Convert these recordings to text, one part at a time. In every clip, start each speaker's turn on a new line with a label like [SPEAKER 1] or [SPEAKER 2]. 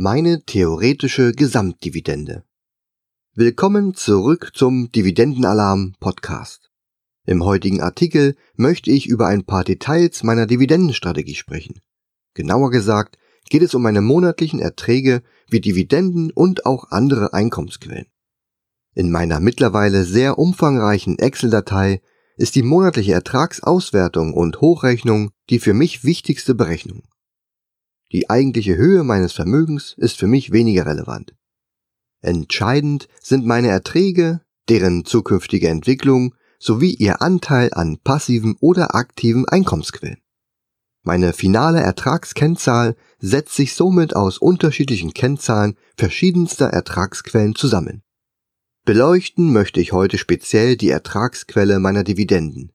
[SPEAKER 1] Meine theoretische Gesamtdividende. Willkommen zurück zum Dividendenalarm Podcast. Im heutigen Artikel möchte ich über ein paar Details meiner Dividendenstrategie sprechen. Genauer gesagt geht es um meine monatlichen Erträge wie Dividenden und auch andere Einkommensquellen. In meiner mittlerweile sehr umfangreichen Excel-Datei ist die monatliche Ertragsauswertung und Hochrechnung die für mich wichtigste Berechnung. Die eigentliche Höhe meines Vermögens ist für mich weniger relevant. Entscheidend sind meine Erträge, deren zukünftige Entwicklung sowie ihr Anteil an passiven oder aktiven Einkommensquellen. Meine finale Ertragskennzahl setzt sich somit aus unterschiedlichen Kennzahlen verschiedenster Ertragsquellen zusammen. Beleuchten möchte ich heute speziell die Ertragsquelle meiner Dividenden.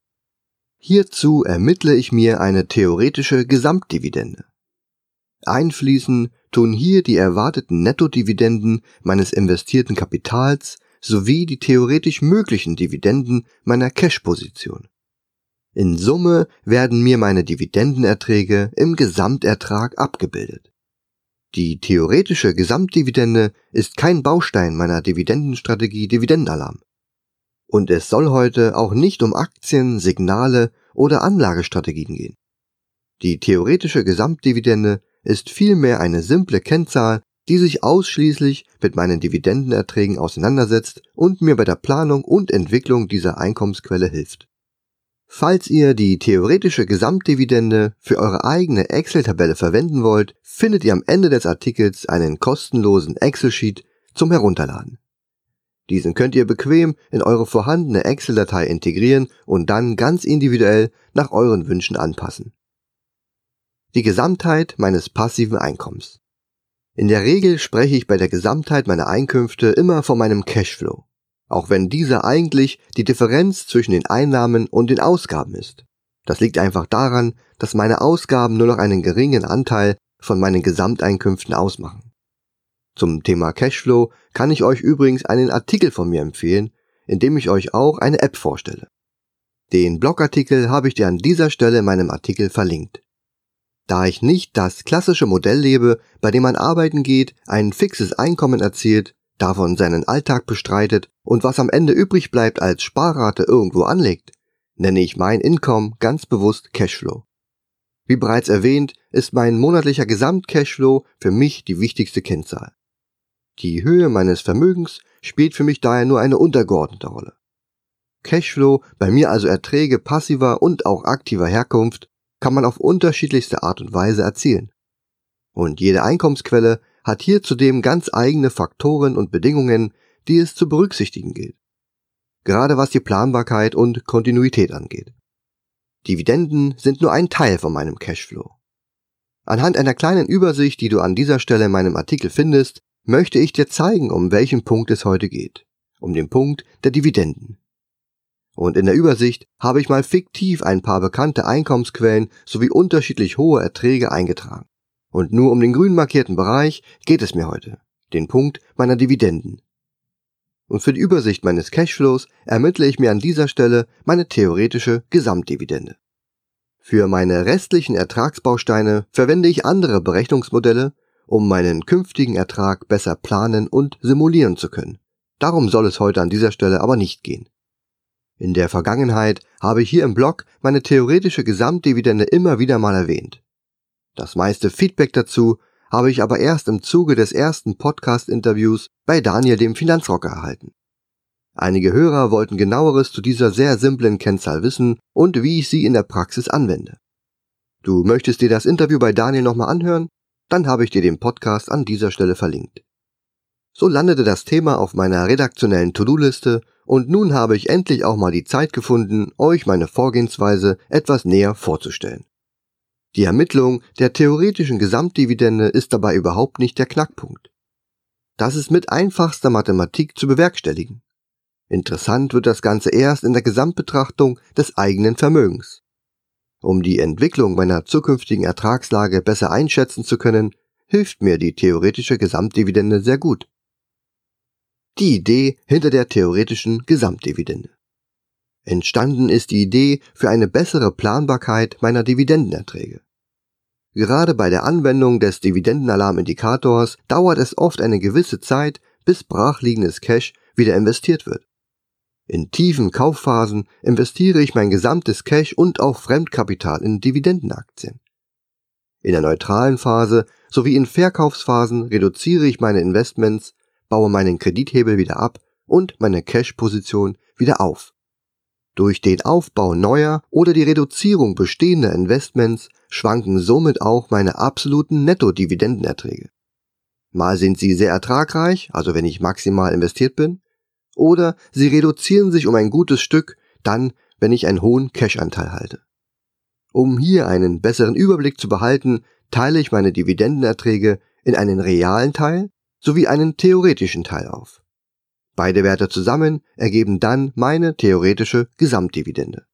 [SPEAKER 1] Hierzu ermittle ich mir eine theoretische Gesamtdividende. Einfließen tun hier die erwarteten Nettodividenden meines investierten Kapitals sowie die theoretisch möglichen Dividenden meiner Cash-Position. In Summe werden mir meine Dividendenerträge im Gesamtertrag abgebildet. Die theoretische Gesamtdividende ist kein Baustein meiner Dividendenstrategie Dividendenalarm. Und es soll heute auch nicht um Aktien, Signale oder Anlagestrategien gehen. Die theoretische Gesamtdividende ist vielmehr eine simple Kennzahl, die sich ausschließlich mit meinen Dividendenerträgen auseinandersetzt und mir bei der Planung und Entwicklung dieser Einkommensquelle hilft. Falls ihr die theoretische Gesamtdividende für eure eigene Excel-Tabelle verwenden wollt, findet ihr am Ende des Artikels einen kostenlosen Excel-Sheet zum Herunterladen. Diesen könnt ihr bequem in eure vorhandene Excel-Datei integrieren und dann ganz individuell nach euren Wünschen anpassen die Gesamtheit meines passiven Einkommens. In der Regel spreche ich bei der Gesamtheit meiner Einkünfte immer von meinem Cashflow, auch wenn dieser eigentlich die Differenz zwischen den Einnahmen und den Ausgaben ist. Das liegt einfach daran, dass meine Ausgaben nur noch einen geringen Anteil von meinen Gesamteinkünften ausmachen. Zum Thema Cashflow kann ich euch übrigens einen Artikel von mir empfehlen, in dem ich euch auch eine App vorstelle. Den Blogartikel habe ich dir an dieser Stelle in meinem Artikel verlinkt. Da ich nicht das klassische Modell lebe, bei dem man arbeiten geht, ein fixes Einkommen erzielt, davon seinen Alltag bestreitet und was am Ende übrig bleibt als Sparrate irgendwo anlegt, nenne ich mein Income ganz bewusst Cashflow. Wie bereits erwähnt, ist mein monatlicher Gesamtcashflow für mich die wichtigste Kennzahl. Die Höhe meines Vermögens spielt für mich daher nur eine untergeordnete Rolle. Cashflow, bei mir also Erträge passiver und auch aktiver Herkunft, kann man auf unterschiedlichste Art und Weise erzielen. Und jede Einkommensquelle hat hier zudem ganz eigene Faktoren und Bedingungen, die es zu berücksichtigen gilt. Gerade was die Planbarkeit und Kontinuität angeht. Dividenden sind nur ein Teil von meinem Cashflow. Anhand einer kleinen Übersicht, die du an dieser Stelle in meinem Artikel findest, möchte ich dir zeigen, um welchen Punkt es heute geht. Um den Punkt der Dividenden. Und in der Übersicht habe ich mal fiktiv ein paar bekannte Einkommensquellen sowie unterschiedlich hohe Erträge eingetragen. Und nur um den grün markierten Bereich geht es mir heute, den Punkt meiner Dividenden. Und für die Übersicht meines Cashflows ermittle ich mir an dieser Stelle meine theoretische Gesamtdividende. Für meine restlichen Ertragsbausteine verwende ich andere Berechnungsmodelle, um meinen künftigen Ertrag besser planen und simulieren zu können. Darum soll es heute an dieser Stelle aber nicht gehen. In der Vergangenheit habe ich hier im Blog meine theoretische Gesamtdividende immer wieder mal erwähnt. Das meiste Feedback dazu habe ich aber erst im Zuge des ersten Podcast-Interviews bei Daniel dem Finanzrocker erhalten. Einige Hörer wollten genaueres zu dieser sehr simplen Kennzahl wissen und wie ich sie in der Praxis anwende. Du möchtest dir das Interview bei Daniel nochmal anhören? Dann habe ich dir den Podcast an dieser Stelle verlinkt. So landete das Thema auf meiner redaktionellen To-Do-Liste und nun habe ich endlich auch mal die Zeit gefunden, euch meine Vorgehensweise etwas näher vorzustellen. Die Ermittlung der theoretischen Gesamtdividende ist dabei überhaupt nicht der Knackpunkt. Das ist mit einfachster Mathematik zu bewerkstelligen. Interessant wird das Ganze erst in der Gesamtbetrachtung des eigenen Vermögens. Um die Entwicklung meiner zukünftigen Ertragslage besser einschätzen zu können, hilft mir die theoretische Gesamtdividende sehr gut die Idee hinter der theoretischen Gesamtdividende. Entstanden ist die Idee für eine bessere Planbarkeit meiner Dividendenerträge. Gerade bei der Anwendung des Dividendenalarmindikators dauert es oft eine gewisse Zeit, bis brachliegendes Cash wieder investiert wird. In tiefen Kaufphasen investiere ich mein gesamtes Cash und auch Fremdkapital in Dividendenaktien. In der neutralen Phase sowie in Verkaufsphasen reduziere ich meine Investments, baue meinen Kredithebel wieder ab und meine Cash-Position wieder auf. Durch den Aufbau neuer oder die Reduzierung bestehender Investments schwanken somit auch meine absoluten Netto-Dividendenerträge. Mal sind sie sehr ertragreich, also wenn ich maximal investiert bin, oder sie reduzieren sich um ein gutes Stück, dann, wenn ich einen hohen Cash-Anteil halte. Um hier einen besseren Überblick zu behalten, teile ich meine Dividendenerträge in einen realen Teil sowie einen theoretischen Teil auf. Beide Werte zusammen ergeben dann meine theoretische Gesamtdividende.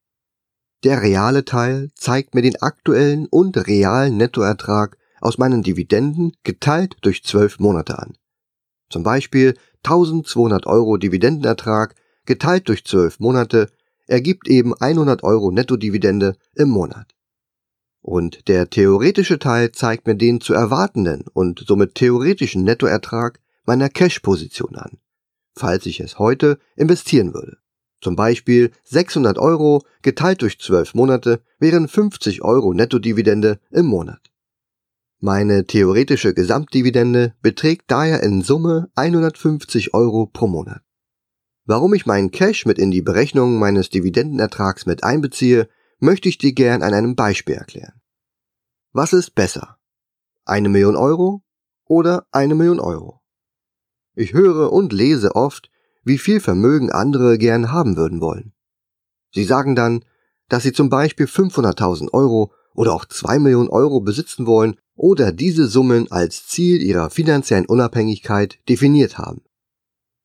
[SPEAKER 1] Der reale Teil zeigt mir den aktuellen und realen Nettoertrag aus meinen Dividenden geteilt durch zwölf Monate an. Zum Beispiel 1200 Euro Dividendenertrag geteilt durch zwölf Monate ergibt eben 100 Euro Nettodividende im Monat. Und der theoretische Teil zeigt mir den zu erwartenden und somit theoretischen Nettoertrag meiner Cash-Position an, falls ich es heute investieren würde. Zum Beispiel 600 Euro geteilt durch 12 Monate wären 50 Euro Nettodividende im Monat. Meine theoretische Gesamtdividende beträgt daher in Summe 150 Euro pro Monat. Warum ich meinen Cash mit in die Berechnung meines Dividendenertrags mit einbeziehe, möchte ich dir gern an einem Beispiel erklären. Was ist besser? Eine Million Euro oder eine Million Euro? Ich höre und lese oft, wie viel Vermögen andere gern haben würden wollen. Sie sagen dann, dass sie zum Beispiel 500.000 Euro oder auch 2 Millionen Euro besitzen wollen oder diese Summen als Ziel ihrer finanziellen Unabhängigkeit definiert haben.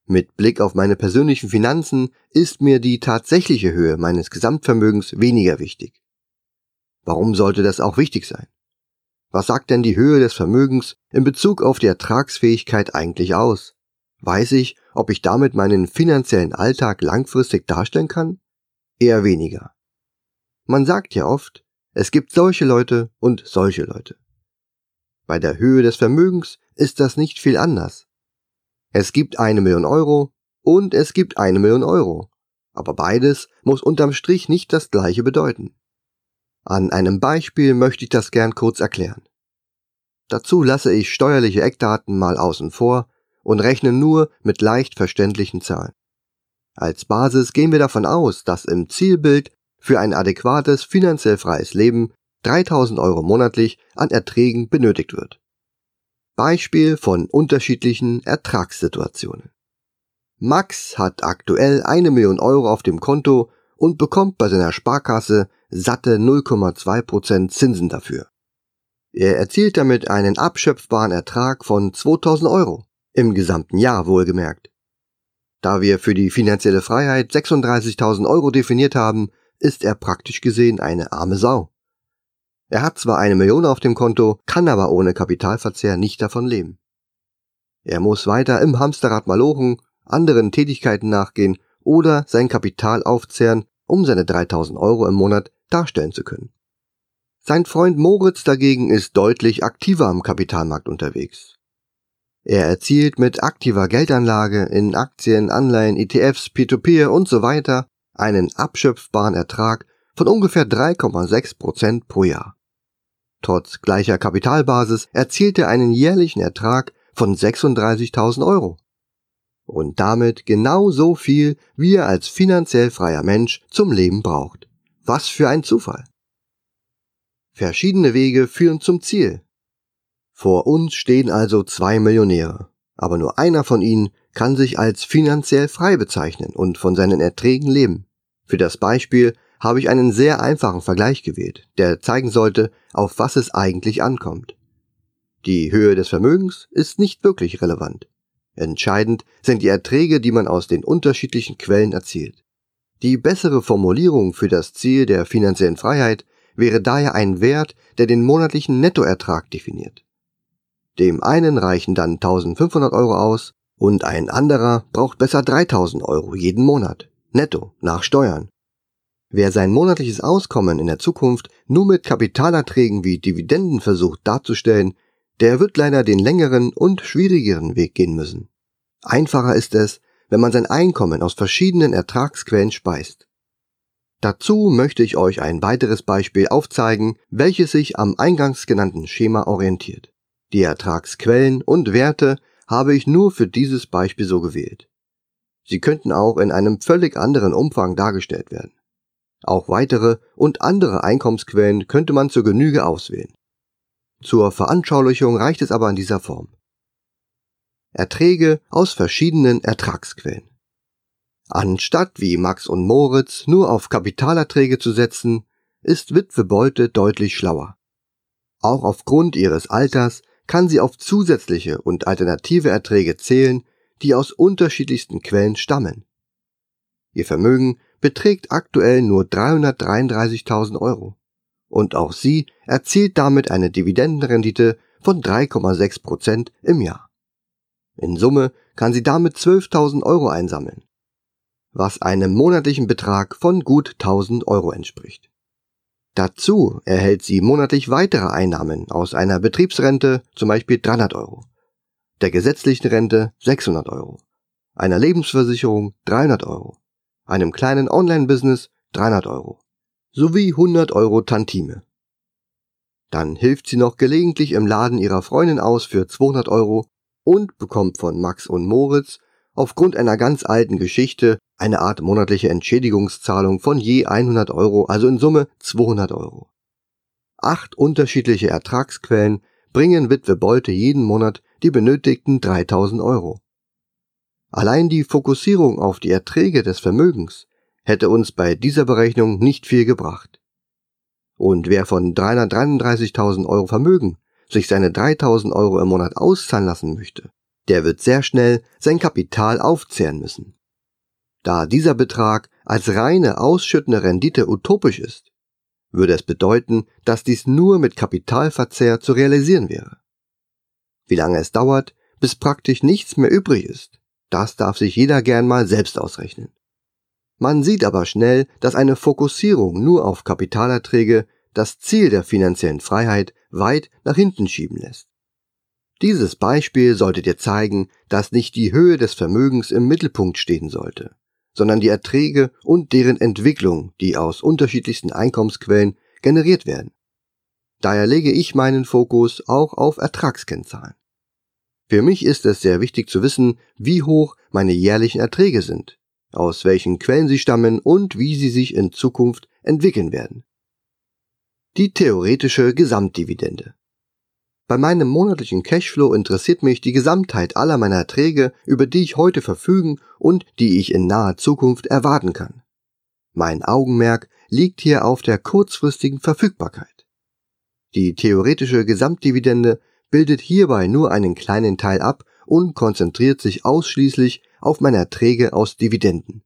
[SPEAKER 1] Mit Blick auf meine persönlichen Finanzen ist mir die tatsächliche Höhe meines Gesamtvermögens weniger wichtig. Warum sollte das auch wichtig sein? Was sagt denn die Höhe des Vermögens in Bezug auf die Ertragsfähigkeit eigentlich aus? Weiß ich, ob ich damit meinen finanziellen Alltag langfristig darstellen kann? Eher weniger. Man sagt ja oft, es gibt solche Leute und solche Leute. Bei der Höhe des Vermögens ist das nicht viel anders. Es gibt eine Million Euro und es gibt eine Million Euro. Aber beides muss unterm Strich nicht das gleiche bedeuten. An einem Beispiel möchte ich das gern kurz erklären. Dazu lasse ich steuerliche Eckdaten mal außen vor und rechne nur mit leicht verständlichen Zahlen. Als Basis gehen wir davon aus, dass im Zielbild für ein adäquates finanziell freies Leben 3000 Euro monatlich an Erträgen benötigt wird. Beispiel von unterschiedlichen Ertragssituationen. Max hat aktuell eine Million Euro auf dem Konto und bekommt bei seiner Sparkasse satte 0,2% Zinsen dafür. Er erzielt damit einen abschöpfbaren Ertrag von 2000 Euro, im gesamten Jahr wohlgemerkt. Da wir für die finanzielle Freiheit 36.000 Euro definiert haben, ist er praktisch gesehen eine arme Sau. Er hat zwar eine Million auf dem Konto, kann aber ohne Kapitalverzehr nicht davon leben. Er muss weiter im Hamsterrad malochen, anderen Tätigkeiten nachgehen oder sein Kapital aufzehren, um seine 3000 Euro im Monat darstellen zu können. Sein Freund Moritz dagegen ist deutlich aktiver am Kapitalmarkt unterwegs. Er erzielt mit aktiver Geldanlage in Aktien, Anleihen, ETFs, Peer-to-Peer -Peer und so weiter einen abschöpfbaren Ertrag von ungefähr 3,6 Prozent pro Jahr. Trotz gleicher Kapitalbasis erzielt er einen jährlichen Ertrag von 36.000 Euro. Und damit genau so viel, wie er als finanziell freier Mensch zum Leben braucht. Was für ein Zufall. Verschiedene Wege führen zum Ziel. Vor uns stehen also zwei Millionäre, aber nur einer von ihnen kann sich als finanziell frei bezeichnen und von seinen Erträgen leben. Für das Beispiel habe ich einen sehr einfachen Vergleich gewählt, der zeigen sollte, auf was es eigentlich ankommt. Die Höhe des Vermögens ist nicht wirklich relevant. Entscheidend sind die Erträge, die man aus den unterschiedlichen Quellen erzielt. Die bessere Formulierung für das Ziel der finanziellen Freiheit wäre daher ein Wert, der den monatlichen Nettoertrag definiert. Dem einen reichen dann 1500 Euro aus und ein anderer braucht besser 3000 Euro jeden Monat, netto, nach Steuern. Wer sein monatliches Auskommen in der Zukunft nur mit Kapitalerträgen wie Dividenden versucht darzustellen, der wird leider den längeren und schwierigeren Weg gehen müssen. Einfacher ist es, wenn man sein Einkommen aus verschiedenen Ertragsquellen speist. Dazu möchte ich euch ein weiteres Beispiel aufzeigen, welches sich am eingangs genannten Schema orientiert. Die Ertragsquellen und Werte habe ich nur für dieses Beispiel so gewählt. Sie könnten auch in einem völlig anderen Umfang dargestellt werden. Auch weitere und andere Einkommensquellen könnte man zur Genüge auswählen. Zur Veranschaulichung reicht es aber in dieser Form. Erträge aus verschiedenen Ertragsquellen. Anstatt wie Max und Moritz nur auf Kapitalerträge zu setzen, ist Witwe Bolte deutlich schlauer. Auch aufgrund ihres Alters kann sie auf zusätzliche und alternative Erträge zählen, die aus unterschiedlichsten Quellen stammen. Ihr Vermögen beträgt aktuell nur 333.000 Euro. Und auch sie erzielt damit eine Dividendenrendite von 3,6 Prozent im Jahr. In Summe kann sie damit 12.000 Euro einsammeln, was einem monatlichen Betrag von gut 1000 Euro entspricht. Dazu erhält sie monatlich weitere Einnahmen aus einer Betriebsrente, zum Beispiel 300 Euro, der gesetzlichen Rente 600 Euro, einer Lebensversicherung 300 Euro, einem kleinen Online-Business 300 Euro sowie 100 Euro Tantime. Dann hilft sie noch gelegentlich im Laden ihrer Freundin aus für 200 Euro und bekommt von Max und Moritz aufgrund einer ganz alten Geschichte eine Art monatliche Entschädigungszahlung von je 100 Euro, also in Summe 200 Euro. Acht unterschiedliche Ertragsquellen bringen Witwe Bolte jeden Monat die benötigten 3000 Euro. Allein die Fokussierung auf die Erträge des Vermögens hätte uns bei dieser Berechnung nicht viel gebracht. Und wer von 333.000 Euro Vermögen sich seine 3000 Euro im Monat auszahlen lassen möchte, der wird sehr schnell sein Kapital aufzehren müssen. Da dieser Betrag als reine ausschüttende Rendite utopisch ist, würde es bedeuten, dass dies nur mit Kapitalverzehr zu realisieren wäre. Wie lange es dauert, bis praktisch nichts mehr übrig ist, das darf sich jeder gern mal selbst ausrechnen. Man sieht aber schnell, dass eine Fokussierung nur auf Kapitalerträge das Ziel der finanziellen Freiheit weit nach hinten schieben lässt. Dieses Beispiel sollte dir zeigen, dass nicht die Höhe des Vermögens im Mittelpunkt stehen sollte, sondern die Erträge und deren Entwicklung, die aus unterschiedlichsten Einkommensquellen generiert werden. Daher lege ich meinen Fokus auch auf Ertragskennzahlen. Für mich ist es sehr wichtig zu wissen, wie hoch meine jährlichen Erträge sind, aus welchen Quellen sie stammen und wie sie sich in Zukunft entwickeln werden. Die theoretische Gesamtdividende. Bei meinem monatlichen Cashflow interessiert mich die Gesamtheit aller meiner Erträge, über die ich heute verfügen und die ich in naher Zukunft erwarten kann. Mein Augenmerk liegt hier auf der kurzfristigen Verfügbarkeit. Die theoretische Gesamtdividende bildet hierbei nur einen kleinen Teil ab und konzentriert sich ausschließlich auf meine Erträge aus Dividenden.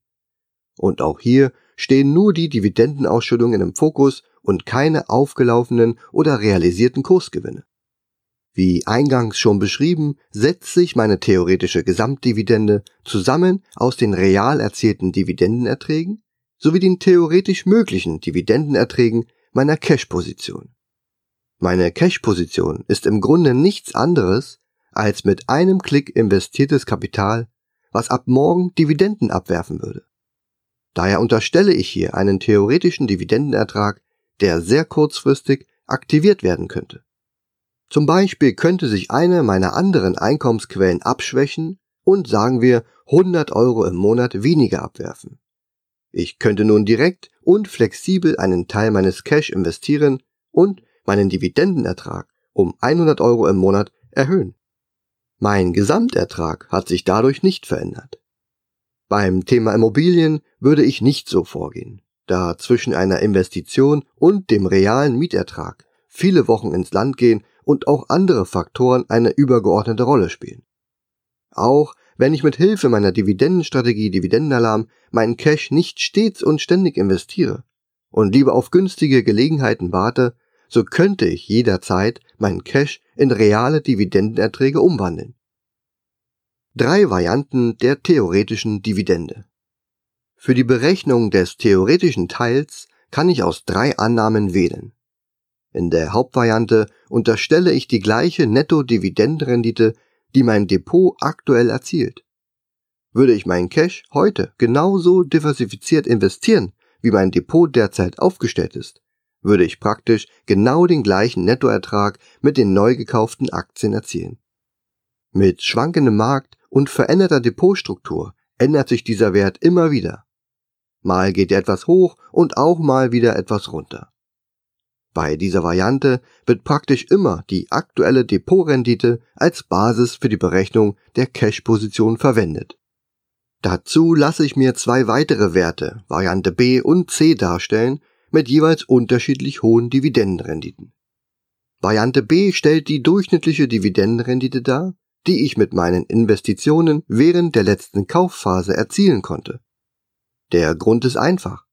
[SPEAKER 1] Und auch hier stehen nur die Dividendenausschüttungen im Fokus und keine aufgelaufenen oder realisierten Kursgewinne. Wie eingangs schon beschrieben, setzt sich meine theoretische Gesamtdividende zusammen aus den real erzielten Dividendenerträgen sowie den theoretisch möglichen Dividendenerträgen meiner Cash-Position. Meine Cash-Position ist im Grunde nichts anderes als mit einem Klick investiertes Kapital, was ab morgen Dividenden abwerfen würde. Daher unterstelle ich hier einen theoretischen Dividendenertrag, der sehr kurzfristig aktiviert werden könnte. Zum Beispiel könnte sich eine meiner anderen Einkommensquellen abschwächen und sagen wir 100 Euro im Monat weniger abwerfen. Ich könnte nun direkt und flexibel einen Teil meines Cash investieren und meinen Dividendenertrag um 100 Euro im Monat erhöhen. Mein Gesamtertrag hat sich dadurch nicht verändert. Beim Thema Immobilien würde ich nicht so vorgehen, da zwischen einer Investition und dem realen Mietertrag viele Wochen ins Land gehen und auch andere Faktoren eine übergeordnete Rolle spielen. Auch wenn ich mit Hilfe meiner Dividendenstrategie Dividendenalarm meinen Cash nicht stets und ständig investiere und lieber auf günstige Gelegenheiten warte, so könnte ich jederzeit meinen Cash in reale Dividendenerträge umwandeln. Drei Varianten der theoretischen Dividende. Für die Berechnung des theoretischen Teils kann ich aus drei Annahmen wählen. In der Hauptvariante unterstelle ich die gleiche Netto-Dividendenrendite, die mein Depot aktuell erzielt. Würde ich meinen Cash heute genauso diversifiziert investieren, wie mein Depot derzeit aufgestellt ist, würde ich praktisch genau den gleichen Nettoertrag mit den neu gekauften Aktien erzielen. Mit schwankendem Markt und veränderter Depotstruktur ändert sich dieser Wert immer wieder. Mal geht er etwas hoch und auch mal wieder etwas runter. Bei dieser Variante wird praktisch immer die aktuelle Depotrendite als Basis für die Berechnung der Cash-Position verwendet. Dazu lasse ich mir zwei weitere Werte, Variante B und C darstellen, mit jeweils unterschiedlich hohen Dividendenrenditen. Variante B stellt die durchschnittliche Dividendenrendite dar, die ich mit meinen Investitionen während der letzten Kaufphase erzielen konnte. Der Grund ist einfach.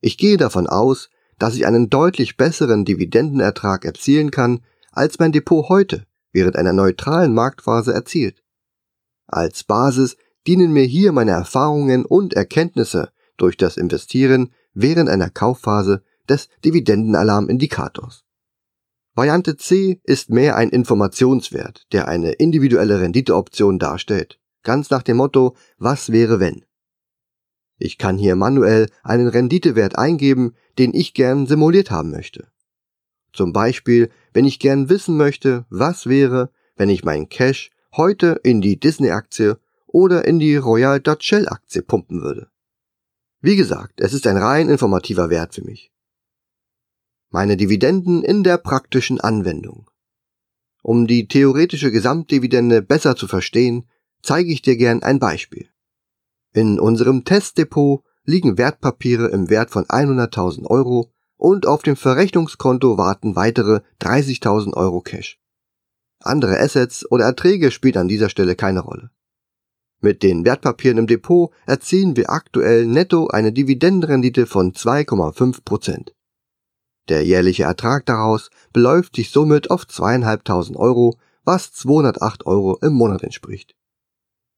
[SPEAKER 1] Ich gehe davon aus, dass ich einen deutlich besseren Dividendenertrag erzielen kann, als mein Depot heute während einer neutralen Marktphase erzielt. Als Basis dienen mir hier meine Erfahrungen und Erkenntnisse durch das Investieren während einer Kaufphase des Dividendenalarmindikators. Variante C ist mehr ein Informationswert, der eine individuelle Renditeoption darstellt, ganz nach dem Motto, was wäre wenn. Ich kann hier manuell einen Renditewert eingeben, den ich gern simuliert haben möchte. Zum Beispiel, wenn ich gern wissen möchte, was wäre, wenn ich meinen Cash heute in die Disney-Aktie oder in die Royal Dutch Shell Aktie pumpen würde. Wie gesagt, es ist ein rein informativer Wert für mich. Meine Dividenden in der praktischen Anwendung. Um die theoretische Gesamtdividende besser zu verstehen, zeige ich dir gern ein Beispiel. In unserem Testdepot liegen Wertpapiere im Wert von 100.000 Euro und auf dem Verrechnungskonto warten weitere 30.000 Euro Cash. Andere Assets oder Erträge spielen an dieser Stelle keine Rolle. Mit den Wertpapieren im Depot erzielen wir aktuell netto eine Dividendenrendite von 2,5 Prozent. Der jährliche Ertrag daraus beläuft sich somit auf zweieinhalbtausend Euro, was 208 Euro im Monat entspricht.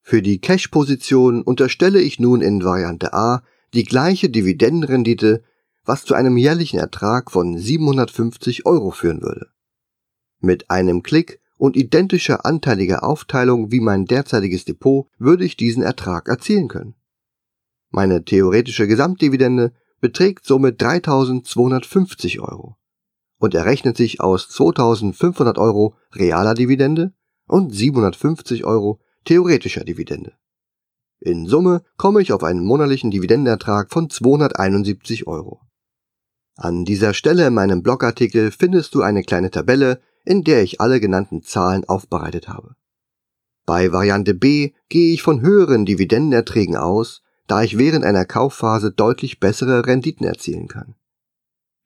[SPEAKER 1] Für die Cash-Position unterstelle ich nun in Variante A die gleiche Dividendenrendite, was zu einem jährlichen Ertrag von 750 Euro führen würde. Mit einem Klick und identischer anteiliger Aufteilung wie mein derzeitiges Depot würde ich diesen Ertrag erzielen können. Meine theoretische Gesamtdividende beträgt somit 3250 Euro und errechnet sich aus 2500 Euro realer Dividende und 750 Euro theoretischer Dividende. In Summe komme ich auf einen monatlichen Dividendenertrag von 271 Euro. An dieser Stelle in meinem Blogartikel findest du eine kleine Tabelle, in der ich alle genannten Zahlen aufbereitet habe. Bei Variante B gehe ich von höheren Dividendenerträgen aus, da ich während einer Kaufphase deutlich bessere Renditen erzielen kann.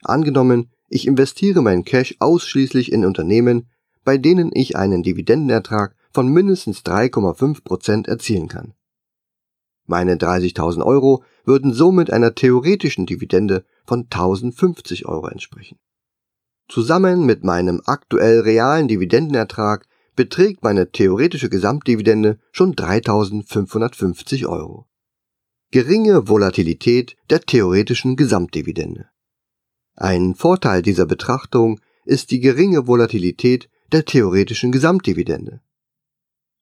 [SPEAKER 1] Angenommen, ich investiere meinen Cash ausschließlich in Unternehmen, bei denen ich einen Dividendenertrag von mindestens 3,5 Prozent erzielen kann. Meine 30.000 Euro würden somit einer theoretischen Dividende von 1050 Euro entsprechen. Zusammen mit meinem aktuell realen Dividendenertrag beträgt meine theoretische Gesamtdividende schon 3550 Euro. Geringe Volatilität der theoretischen Gesamtdividende. Ein Vorteil dieser Betrachtung ist die geringe Volatilität der theoretischen Gesamtdividende.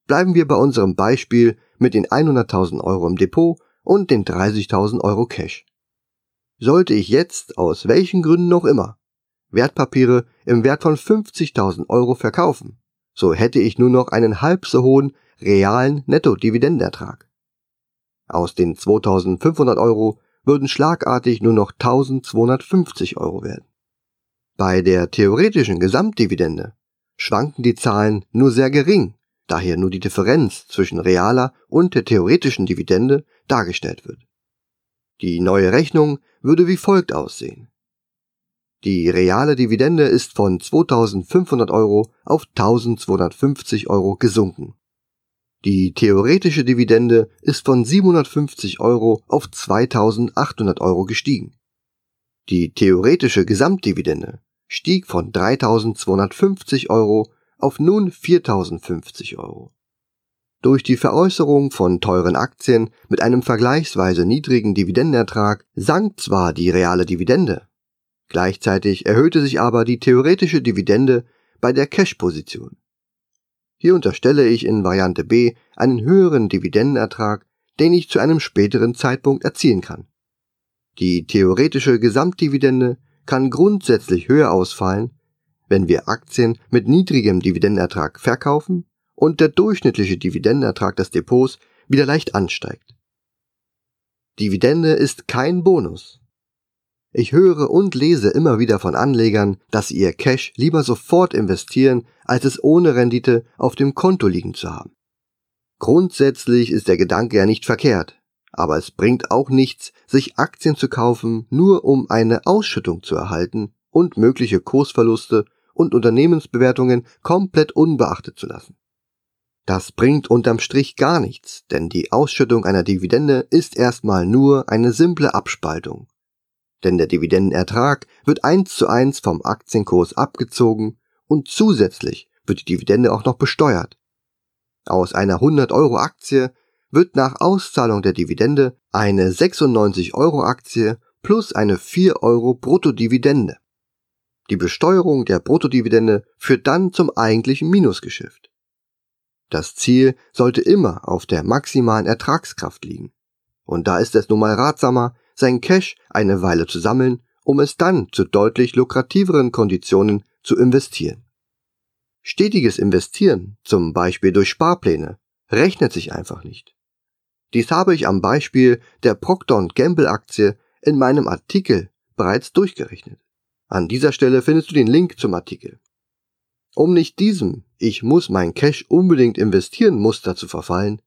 [SPEAKER 1] Bleiben wir bei unserem Beispiel mit den 100.000 Euro im Depot und den 30.000 Euro Cash. Sollte ich jetzt, aus welchen Gründen noch immer, Wertpapiere im Wert von 50.000 Euro verkaufen, so hätte ich nur noch einen halb so hohen realen Netto-Dividendenertrag. Aus den 2.500 Euro würden schlagartig nur noch 1.250 Euro werden. Bei der theoretischen Gesamtdividende schwanken die Zahlen nur sehr gering daher nur die Differenz zwischen realer und der theoretischen Dividende dargestellt wird. Die neue Rechnung würde wie folgt aussehen. Die reale Dividende ist von 2500 Euro auf 1250 Euro gesunken. Die theoretische Dividende ist von 750 Euro auf 2800 Euro gestiegen. Die theoretische Gesamtdividende stieg von 3250 Euro auf nun 4050 Euro. Durch die Veräußerung von teuren Aktien mit einem vergleichsweise niedrigen Dividendenertrag sank zwar die reale Dividende, gleichzeitig erhöhte sich aber die theoretische Dividende bei der Cash-Position. Hier unterstelle ich in Variante B einen höheren Dividendenertrag, den ich zu einem späteren Zeitpunkt erzielen kann. Die theoretische Gesamtdividende kann grundsätzlich höher ausfallen, wenn wir Aktien mit niedrigem Dividendenertrag verkaufen und der durchschnittliche Dividendenertrag des Depots wieder leicht ansteigt. Dividende ist kein Bonus. Ich höre und lese immer wieder von Anlegern, dass sie ihr Cash lieber sofort investieren, als es ohne Rendite auf dem Konto liegen zu haben. Grundsätzlich ist der Gedanke ja nicht verkehrt, aber es bringt auch nichts, sich Aktien zu kaufen, nur um eine Ausschüttung zu erhalten und mögliche Kursverluste und Unternehmensbewertungen komplett unbeachtet zu lassen. Das bringt unterm Strich gar nichts, denn die Ausschüttung einer Dividende ist erstmal nur eine simple Abspaltung. Denn der Dividendenertrag wird eins zu eins vom Aktienkurs abgezogen und zusätzlich wird die Dividende auch noch besteuert. Aus einer 100 Euro Aktie wird nach Auszahlung der Dividende eine 96 Euro Aktie plus eine 4 Euro Bruttodividende. Die Besteuerung der Bruttodividende führt dann zum eigentlichen Minusgeschäft. Das Ziel sollte immer auf der maximalen Ertragskraft liegen. Und da ist es nun mal ratsamer, sein Cash eine Weile zu sammeln, um es dann zu deutlich lukrativeren Konditionen zu investieren. Stetiges Investieren, zum Beispiel durch Sparpläne, rechnet sich einfach nicht. Dies habe ich am Beispiel der Procter Gamble Aktie in meinem Artikel bereits durchgerechnet. An dieser Stelle findest du den Link zum Artikel. Um nicht diesem Ich muss mein Cash unbedingt investieren Muster zu verfallen,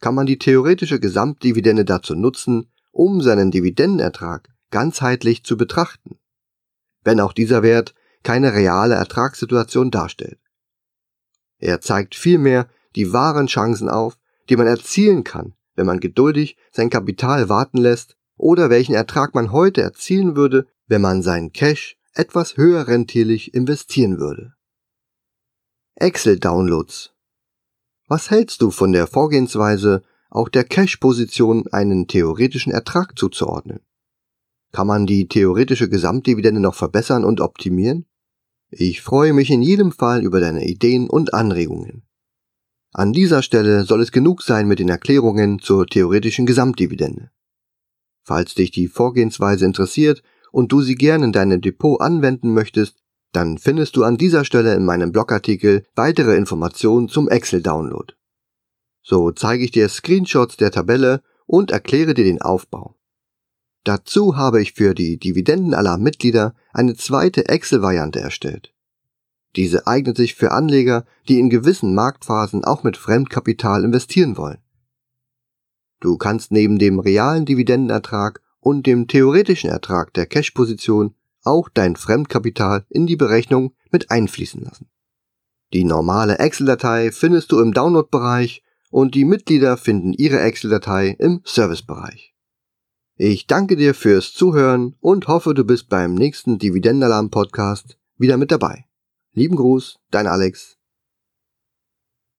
[SPEAKER 1] kann man die theoretische Gesamtdividende dazu nutzen, um seinen Dividendenertrag ganzheitlich zu betrachten, wenn auch dieser Wert keine reale Ertragssituation darstellt. Er zeigt vielmehr die wahren Chancen auf, die man erzielen kann, wenn man geduldig sein Kapital warten lässt oder welchen Ertrag man heute erzielen würde, wenn man sein Cash etwas höher rentierlich investieren würde. Excel-Downloads. Was hältst du von der Vorgehensweise, auch der Cash-Position einen theoretischen Ertrag zuzuordnen? Kann man die theoretische Gesamtdividende noch verbessern und optimieren? Ich freue mich in jedem Fall über deine Ideen und Anregungen. An dieser Stelle soll es genug sein mit den Erklärungen zur theoretischen Gesamtdividende. Falls dich die Vorgehensweise interessiert und du sie gern in deinem Depot anwenden möchtest, dann findest du an dieser Stelle in meinem Blogartikel weitere Informationen zum Excel-Download. So zeige ich dir Screenshots der Tabelle und erkläre dir den Aufbau. Dazu habe ich für die Dividendenalarm-Mitglieder eine zweite Excel-Variante erstellt. Diese eignet sich für Anleger, die in gewissen Marktphasen auch mit Fremdkapital investieren wollen. Du kannst neben dem realen Dividendenertrag und dem theoretischen Ertrag der Cash-Position auch dein Fremdkapital in die Berechnung mit einfließen lassen. Die normale Excel-Datei findest du im Download-Bereich und die Mitglieder finden ihre Excel-Datei im Service-Bereich. Ich danke dir fürs Zuhören und hoffe, du bist beim nächsten Dividendenalarm-Podcast wieder mit dabei. Lieben Gruß, dein Alex.